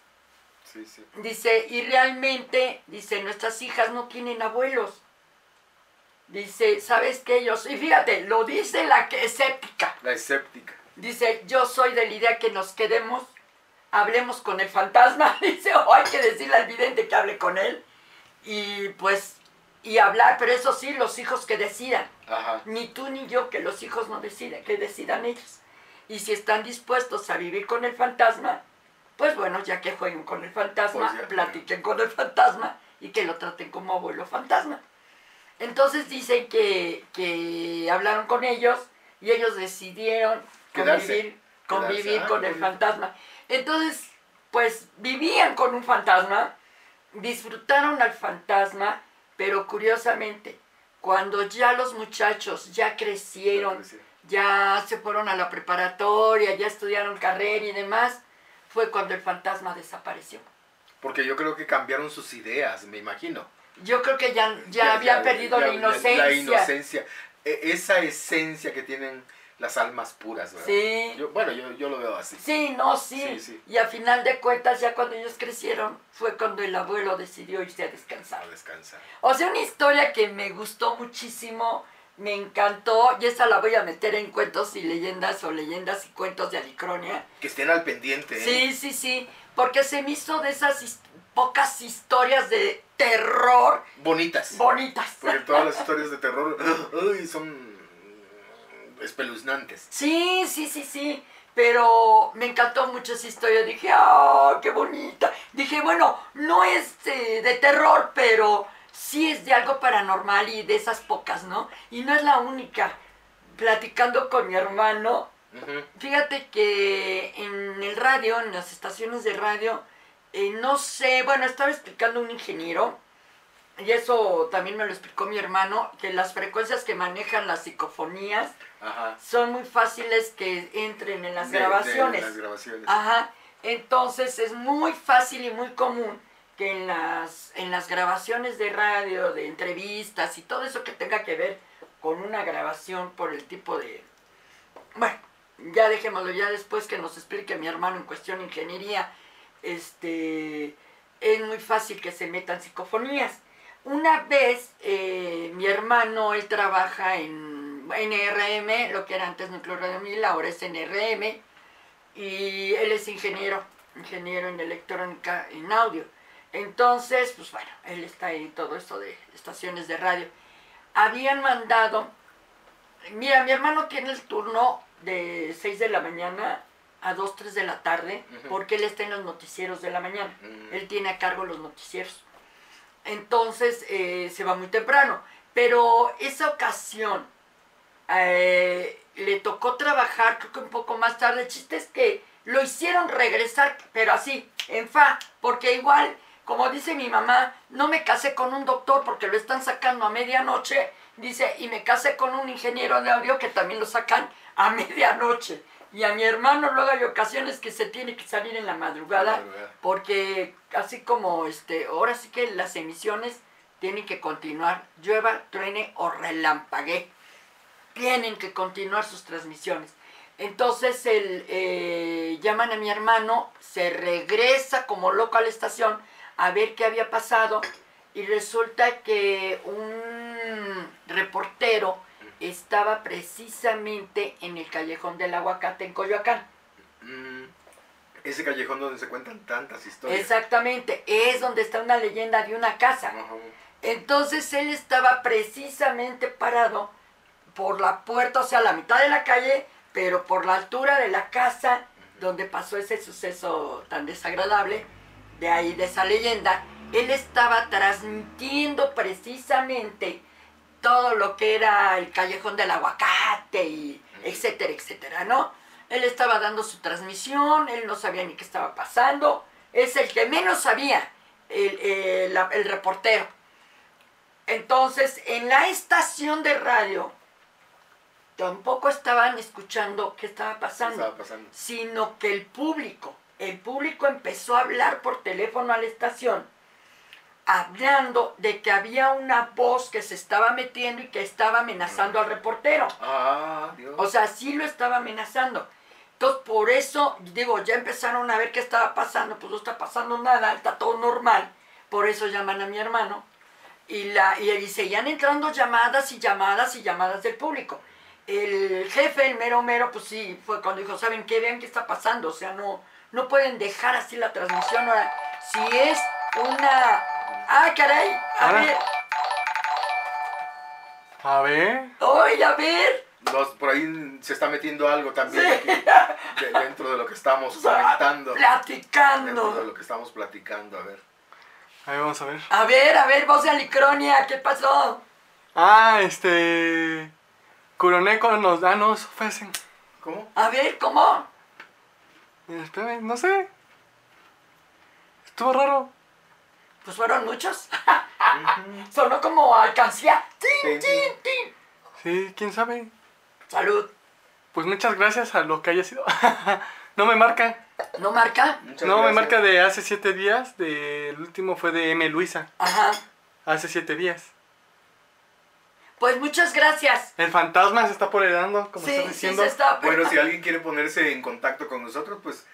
Sí, sí. Dice, y realmente, dice, nuestras hijas no tienen abuelos. Dice, ¿sabes qué? Ellos, y fíjate, lo dice la que es escéptica. La escéptica. Dice, yo soy de la idea que nos quedemos, hablemos con el fantasma. Dice, o hay que decirle al vidente que hable con él. Y pues, y hablar, pero eso sí, los hijos que decidan. Ajá. Ni tú ni yo, que los hijos no deciden, que decidan ellos. Y si están dispuestos a vivir con el fantasma, pues bueno, ya que jueguen con el fantasma, Pues ya. platiquen con el fantasma y que lo traten como abuelo fantasma. Entonces dicen que, que hablaron con ellos y ellos decidieron Quedarse. convivir, convivir Quedarse. Ah, con el fantasma. Entonces, pues vivían con un fantasma, disfrutaron al fantasma, pero curiosamente, cuando ya los muchachos ya crecieron, ya se fueron a la preparatoria, ya estudiaron carrera y demás, fue cuando el fantasma desapareció. Porque yo creo que cambiaron sus ideas, me imagino. Yo creo que ya, ya, habían perdido la inocencia. La inocencia. E- Esa esencia que tienen las almas puras, ¿verdad? Sí. Yo- bueno, yo, yo lo veo así. Sí, no, sí. Sí, sí. Y a final de cuentas, ya cuando ellos crecieron, fue cuando el abuelo decidió irse a descansar. A descansar. O sea, una historia que me gustó muchísimo, me encantó, y esa la voy a meter en cuentos y leyendas o leyendas y cuentos de Alicronia. Que estén al pendiente, ¿eh? Sí, sí, sí, porque se me hizo de esas pocas historias de terror Bonitas. bonitas. Porque todas las historias de terror uy, son espeluznantes. Sí, sí, sí, sí. Pero me encantó mucho esa historia. Dije, ¡ah, qué bonita! Dije, bueno, no es eh, de terror, pero sí es de algo paranormal y de esas pocas, ¿no? Y no es la única. Platicando con mi hermano, fíjate que en el radio, en las estaciones de radio, eh, no sé, bueno, estaba explicando un ingeniero, y eso también me lo explicó mi hermano, que las frecuencias que manejan las psicofonías, Ajá. son muy fáciles que entren en las De- de grabaciones. las grabaciones. Ajá. Entonces es muy fácil y muy común que en las, en las grabaciones de radio, de entrevistas y todo eso que tenga que ver con una grabación por el tipo de... Bueno, ya dejémoslo, ya después que nos explique mi hermano en cuestión de ingeniería, este, es muy fácil que se metan psicofonías. Una vez eh, mi hermano, él trabaja en NRM, lo que era antes Núcleo Radio 1000, ahora es NRM, y él es ingeniero, ingeniero en electrónica, en audio. Entonces, pues bueno, él está en todo esto de estaciones de radio. Habían mandado, mira, mi hermano tiene el turno de 6 de la mañana a 2, 3 de la tarde, Ujú. porque él está en los noticieros de la mañana. Mm. Él tiene a cargo los noticieros. Entonces eh, se va muy temprano. Pero esa ocasión eh, le tocó trabajar, creo que un poco más tarde. El chiste es que lo hicieron regresar, pero así, en fa, porque igual, como dice mi mamá, no me casé con un doctor porque lo están sacando a medianoche, dice, y me casé con un ingeniero de audio que también lo sacan a medianoche. Y a mi hermano luego hay ocasiones que se tiene que salir en la madrugada, Madrugada. porque así como este, ahora sí que las emisiones tienen que continuar, llueva, truene o relampague tienen que continuar sus transmisiones. Entonces el, eh, llaman a mi hermano, se regresa como loco a la estación a ver qué había pasado y resulta que un reportero estaba precisamente en el callejón del aguacate en Coyoacán. Mm, ese callejón donde se cuentan tantas historias. Exactamente, es donde está una leyenda de una casa. Entonces él estaba precisamente parado por la puerta, o sea, la mitad de la calle, pero por la altura de la casa donde pasó ese suceso tan desagradable, de ahí de esa leyenda, él estaba transmitiendo precisamente todo lo que era el callejón del aguacate y etcétera, etcétera, ¿no? Él estaba dando su transmisión, él no sabía ni qué estaba pasando, es el que menos sabía, el, el- la- el reportero. Entonces, en la estación de radio, tampoco estaban escuchando qué estaba ¿Qué pasando, estaba pasando? sino que el público, el público empezó a hablar por teléfono a la estación, hablando de que había una voz que se estaba metiendo y que estaba amenazando al reportero. Ah, Dios. O sea, sí lo estaba amenazando. Entonces, por eso, digo, ya empezaron a ver qué estaba pasando, pues no está pasando nada, está todo normal. Por eso llaman a mi hermano. Y, la, y, y seguían entrando llamadas y llamadas y llamadas del público. El jefe, el mero mero, pues sí, fue cuando dijo, ¿saben qué? Vean qué está pasando. O sea, no, no pueden dejar así la transmisión. Ahora, si es una... ¡Ah, caray! A Ahora. ver, A ver. ¡oye, a ver! Los- por ahí se está metiendo algo también Sí. aquí, de- dentro de lo que estamos comentando. Dentro de Platicando. lo que estamos platicando, a ver. A ver, vamos a ver. A ver, a ver, voz de Alicronia, ¿qué pasó? Ah, este. Curoneco nos da, nos ofrecen. ¿Cómo? A ver, ¿cómo? Espérame, no sé. Estuvo raro. Pues fueron muchos. Sonó como alcancía. ¡Tin, Sí, tin, tin! Sí, quién sabe. Salud. Pues muchas gracias a lo que haya sido. no me marca. ¿No marca? Muchas no, me gracias. marca de hace siete días. De, el último fue de M. Luisa. Ajá. Hace siete días. Pues muchas gracias. El fantasma se está apoderando, como Sí, estás sí diciendo. se está... Bueno, si alguien quiere ponerse en contacto con nosotros, pues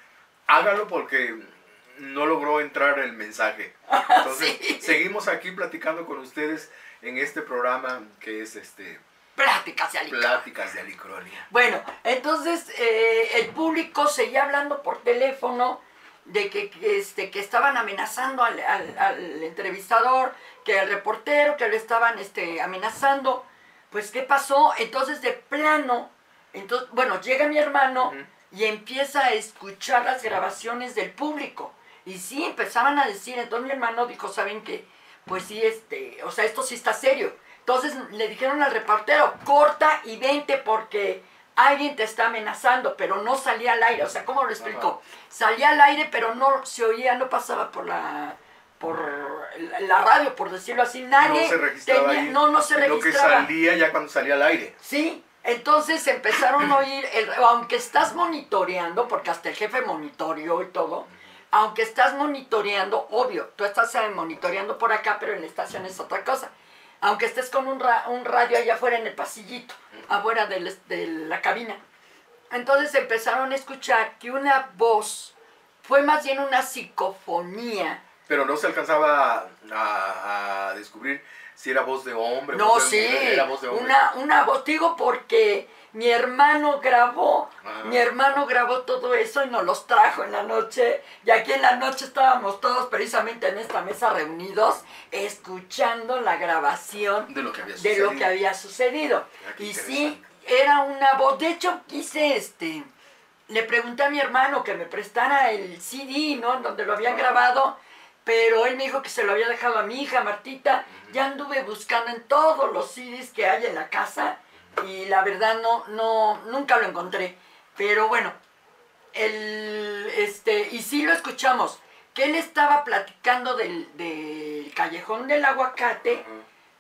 hágalo porque no logró entrar el mensaje. Entonces, Sí. seguimos aquí platicando con ustedes en este programa que es este Pláticas de Alicronia. Pláticas de Alicronia. Bueno, entonces eh, el público seguía hablando por teléfono de que, que, este, que estaban amenazando al, al- al entrevistador, que al reportero, que lo estaban este, amenazando. Pues, ¿qué pasó? Entonces, de plano, entonces, bueno, llega mi hermano y empieza a escuchar las grabaciones del público. Y sí, empezaban a decir, entonces mi hermano dijo, ¿saben qué? Pues sí, este, o sea, esto sí está serio. Entonces le dijeron al reportero, corta y vente porque alguien te está amenazando, pero no salía al aire. O sea, ¿cómo lo explicó? Salía al aire, pero no se oía, no pasaba por la por la- radio, por decirlo así. Nadie no se registraba tenía- ahí. no, no se Lo que registraba. salía ya cuando salía al aire. Sí, entonces empezaron a oír, el- aunque estás monitoreando, porque hasta el jefe monitoreó y todo, aunque estás monitoreando, obvio, tú estás eh, monitoreando por acá, pero en la estación es otra cosa. Aunque estés con un, ra- un radio allá afuera en el pasillito, afuera del de la cabina. Entonces empezaron a escuchar que una voz fue más bien una psicofonía. Pero no se alcanzaba a, a descubrir si era voz de hombre, No, voz de sí, mujer, era voz de hombre. una, una voz, digo porque mi hermano grabó, Ah. mi hermano grabó todo eso y nos los trajo en la noche. Y aquí en la noche estábamos todos precisamente en esta mesa reunidos, escuchando la grabación de lo que había sucedido. lo que había sucedido. Ah, Y sí, era una voz, de hecho quise este le pregunté a mi hermano que me prestara el CD, ¿no? Donde lo habían grabado, pero él me dijo que se lo había dejado a mi hija, Martita. Ya anduve buscando en todos los CDs que hay en la casa y la verdad no, no, nunca lo encontré. Pero bueno, el, este, y sí lo escuchamos, que él estaba platicando del, del callejón del aguacate,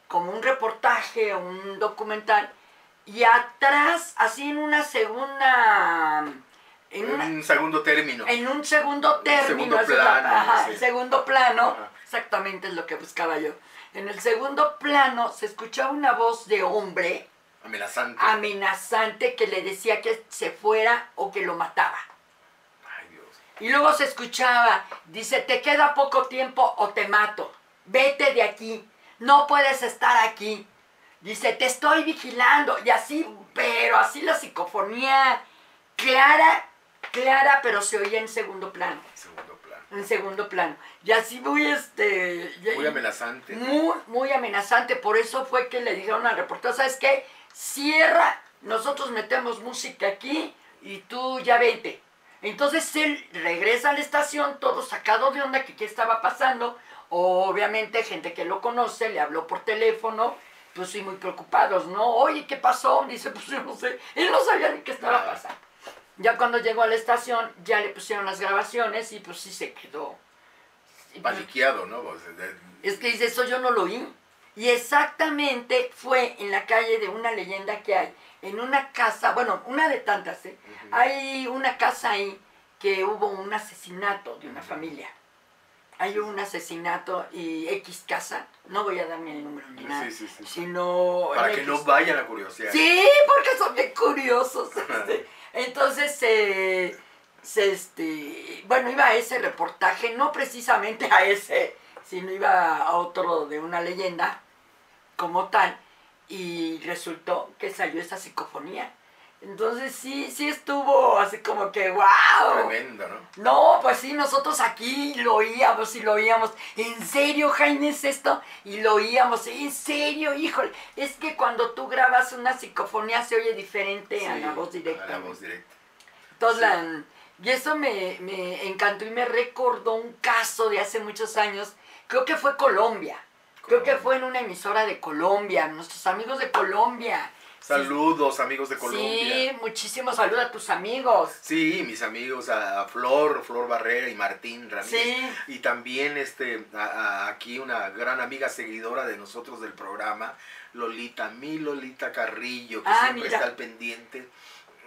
como un reportaje, un documental, y atrás, así en una segunda... En, una- un segundo término. en un segundo término, segundo plano, ajá, sí. segundo plano, exactamente es lo que buscaba yo. En el segundo plano se escuchaba una voz de hombre Amenazante. amenazante que le decía que se fuera o que lo mataba. Ay, Dios. Y luego se escuchaba, dice, te queda poco tiempo o te mato. Vete de aquí. No puedes estar aquí. Dice, te estoy vigilando. Y así, pero así la psicofonía clara, clara, pero se oía en segundo plano. Segundo plano. En segundo plano. Y así muy, este... Muy amenazante. Muy, muy amenazante. Por eso fue que le dijeron al reportero, ¿sabes qué? Cierra, nosotros metemos música aquí y tú ya vete. Entonces él regresa a la estación, todo sacado de onda, que qué estaba pasando. Obviamente gente que lo conoce le habló por teléfono, pues sí, muy preocupados, ¿no? Oye, ¿qué pasó? Dice, pues yo no sé. Él no sabía ni qué estaba pasando. Ya cuando llegó a la estación, ya le pusieron las grabaciones y pues sí se quedó. Paniqueado, ¿no? Es que dice, eso yo no lo oí. Y exactamente fue en la calle de una leyenda que hay, en una casa, bueno, una de tantas, ¿eh? Hay una casa ahí que hubo un asesinato de una familia. Hay un asesinato y X casa, no voy a darme el número ni nada, sí, sí. sino... Para que X. no vayan a curiosidad. Sí, porque son bien curiosos. este. Entonces, eh, se, este, bueno, iba a ese reportaje, no precisamente a ese, sino iba a otro de una leyenda como tal, y resultó que salió esa psicofonía. Entonces sí, sí estuvo así como que, wow. Tremendo, ¿no? No, pues sí, nosotros aquí lo oíamos y lo oíamos. ¿En serio, Jaime, es esto? Y lo oíamos. ¿En serio? Híjole, es que cuando tú grabas una psicofonía se oye diferente a la voz directa. A la voz directa. Entonces, sí. la- y eso me, me encantó y me recordó un caso de hace muchos años. Creo que fue Colombia. Creo que fue en una emisora de Colombia. Nuestros amigos de Colombia. Saludos, amigos de Sí, Colombia. muchísimos saludos a tus amigos. Sí, mis amigos, a, a Flor, Flor Barrera y Martín Ramírez. Sí. Y también este, a- a- aquí una gran amiga seguidora de nosotros del programa, Lolita, mi Lolita Carrillo, que Ah, siempre mira. está al pendiente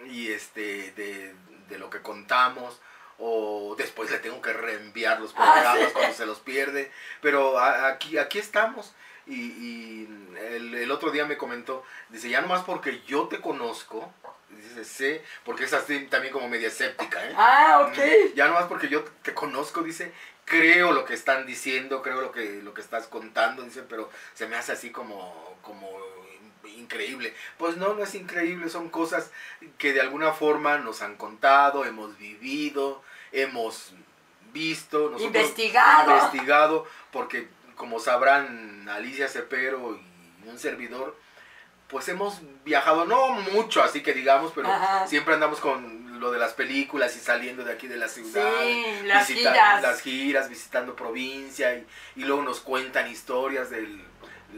y este, de, de lo que contamos. O después le tengo que reenviar los Ah, programas sí. cuando se los pierde. Pero aquí, aquí estamos. Y, y el, el otro día me comentó, dice, ya nomás porque yo te conozco, dice, sé, porque es así también como media escéptica, ¿eh? Ah, ok. Ya nomás porque yo te conozco, dice, creo lo que están diciendo, creo lo que, lo que estás contando, dice, pero se me hace así como, como in- increíble. Pues no, no es increíble, son cosas que de alguna forma nos han contado, hemos vivido, hemos visto, nosotros Investigado. investigado, porque como sabrán Alicia Cepero y un servidor, pues hemos viajado, no mucho, así que digamos, pero Ajá. siempre andamos con lo de las películas y saliendo de aquí de la ciudad. Sí, las visita- giras. Las giras, visitando provincia y, y luego nos cuentan historias del...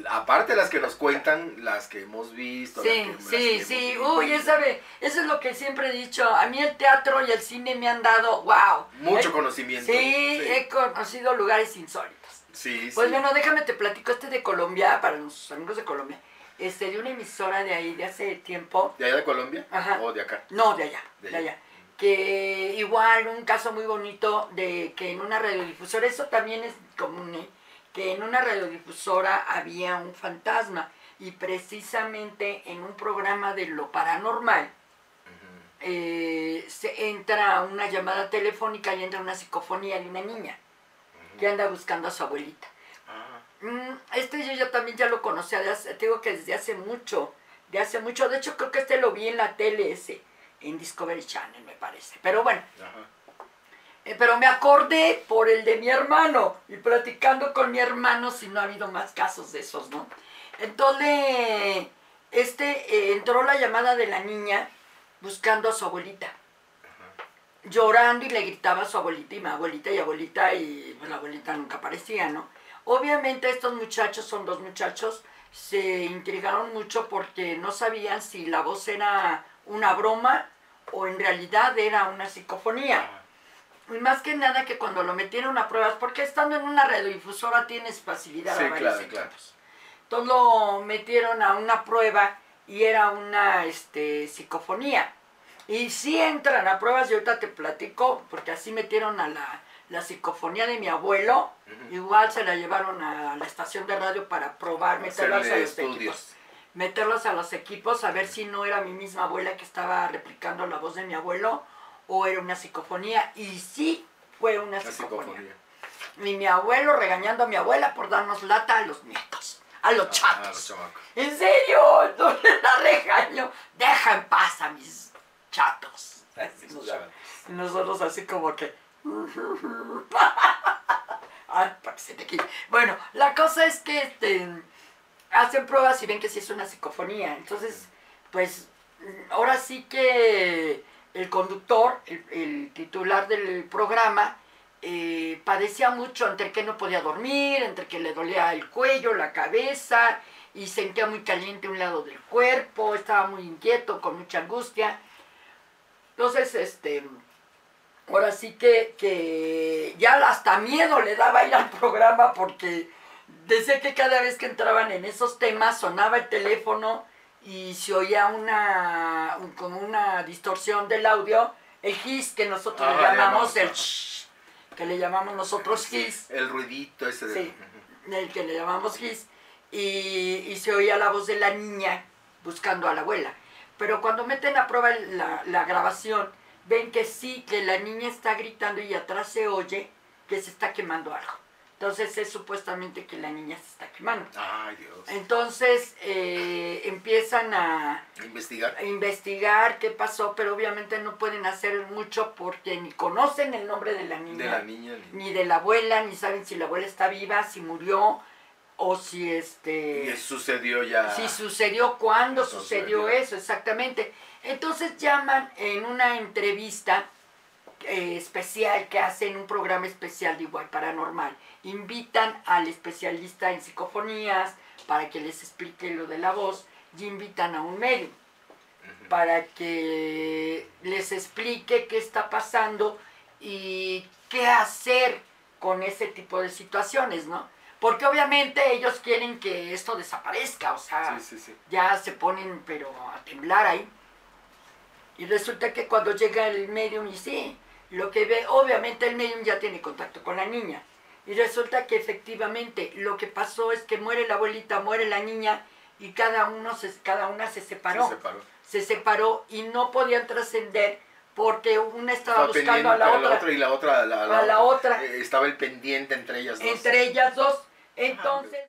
Aparte de las que nos cuentan, las que hemos visto. las Sí, las sí, que sí. hemos Uy, esa ve- eso es lo que siempre he dicho. A mí el teatro y el cine me han dado, wow. Mucho Eh, conocimiento. Sí, sí, he conocido lugares insólitos. sí, Pues sí. bueno, déjame te platico este de Colombia, para nuestros amigos de Colombia. Este, de una emisora de ahí de hace tiempo. ¿De allá de Colombia? Ajá. ¿O de acá? No, de allá, De de, allá. allá. Que igual, un caso muy bonito de que en una radiodifusora, eso también es común, ¿eh? Que en una radiodifusora había un fantasma y precisamente en un programa de lo paranormal eh, se entra una llamada telefónica y entra una psicofonía de una niña que anda buscando a su abuelita. Ah, Mm, este yo, yo también ya lo conocía, de hace- te digo que desde hace mucho, de hace mucho, de hecho creo que este lo vi en la tele ese, en Discovery Channel me parece, pero bueno, pero me acordé por el de mi hermano y platicando con mi hermano si no ha habido más casos de esos, ¿no? Entonces, este, eh, entró la llamada de la niña buscando a su abuelita. llorando y le gritaba a su abuelita y mi abuelita y abuelita y pues la abuelita nunca aparecía, ¿no? Obviamente estos muchachos, son dos muchachos, se intrigaron mucho porque no sabían si la voz era una broma o en realidad era una psicofonía. Y más que nada que cuando lo metieron a pruebas, porque estando en una radiodifusora tienes facilidad Sí, a varios claro, claro. Entonces lo metieron a una prueba y era una este, psicofonía. Y sí entran a pruebas y ahorita te platico, porque así metieron a la, la psicofonía de mi abuelo, igual se la llevaron a la estación de radio para probar, meterlas a los equipos. Meterlos a los equipos a ver si no era mi misma abuela que estaba replicando la voz de mi abuelo o era una psicofonía. Y sí fue una psicofonía. psicofonía. Y mi abuelo regañando a mi abuela por darnos lata a los nietos, a los Ah, chatos. los chamacos. ¿En serio? Entonces la regaño. Deja en paz a mis chatos. Así nos llaman. Y nosotros así como que... Ay, para que se te quite. Bueno, la cosa es que este, hacen pruebas y ven que sí es una psicofonía. Entonces, pues, ahora sí que el conductor, el, titular del programa, eh, padecía mucho entre que no podía dormir, entre que le dolía el cuello, la cabeza, y sentía muy caliente un lado del cuerpo, estaba muy inquieto, con mucha angustia. Entonces, este, ahora sí que, que ya hasta miedo le daba ir al programa porque decía que cada vez que entraban en esos temas sonaba el teléfono y se oía una, un- como una distorsión del audio, el hiss que nosotros Ah, le llamamos el shh, que le llamamos nosotros hiss El ruidito ese de... Sí. el que le llamamos Gis, y, y se oía la voz de la niña buscando a la abuela. Pero cuando meten a prueba la, la grabación, ven que sí, que la niña está gritando y atrás se oye que se está quemando algo. Entonces es supuestamente que la niña se está quemando. Ay, Dios. Entonces eh, empiezan a, Investigar. a investigar qué pasó, pero obviamente no pueden hacer mucho porque ni conocen el nombre de la niña De la niña. ni- ni de la abuela, ni saben si la abuela está viva, si murió, o si este sucedió ya. si sucedió, cuándo sucedió eso, exactamente. Entonces llaman en una entrevista eh, especial que hacen un programa especial de igual paranormal. Invitan al especialista en psicofonías para que les explique lo de la voz y invitan a un médium para que les explique qué está pasando y qué hacer con ese tipo de situaciones, ¿no? Porque obviamente ellos quieren que esto desaparezca, o sea, Sí, sí, sí. ya se ponen pero a temblar ahí. Y resulta que cuando llega el medium y sí, lo que ve, obviamente el medium ya tiene contacto con la niña. Y resulta que efectivamente lo que pasó es que muere la abuelita, muere la niña y cada uno se, cada una se separó. Se separó. Se separó y no podían trascender porque una estaba Estaba buscando a la para otra, y la otra. La, a la otra. eh, estaba el pendiente entre ellas dos. entre ellas dos. Entonces,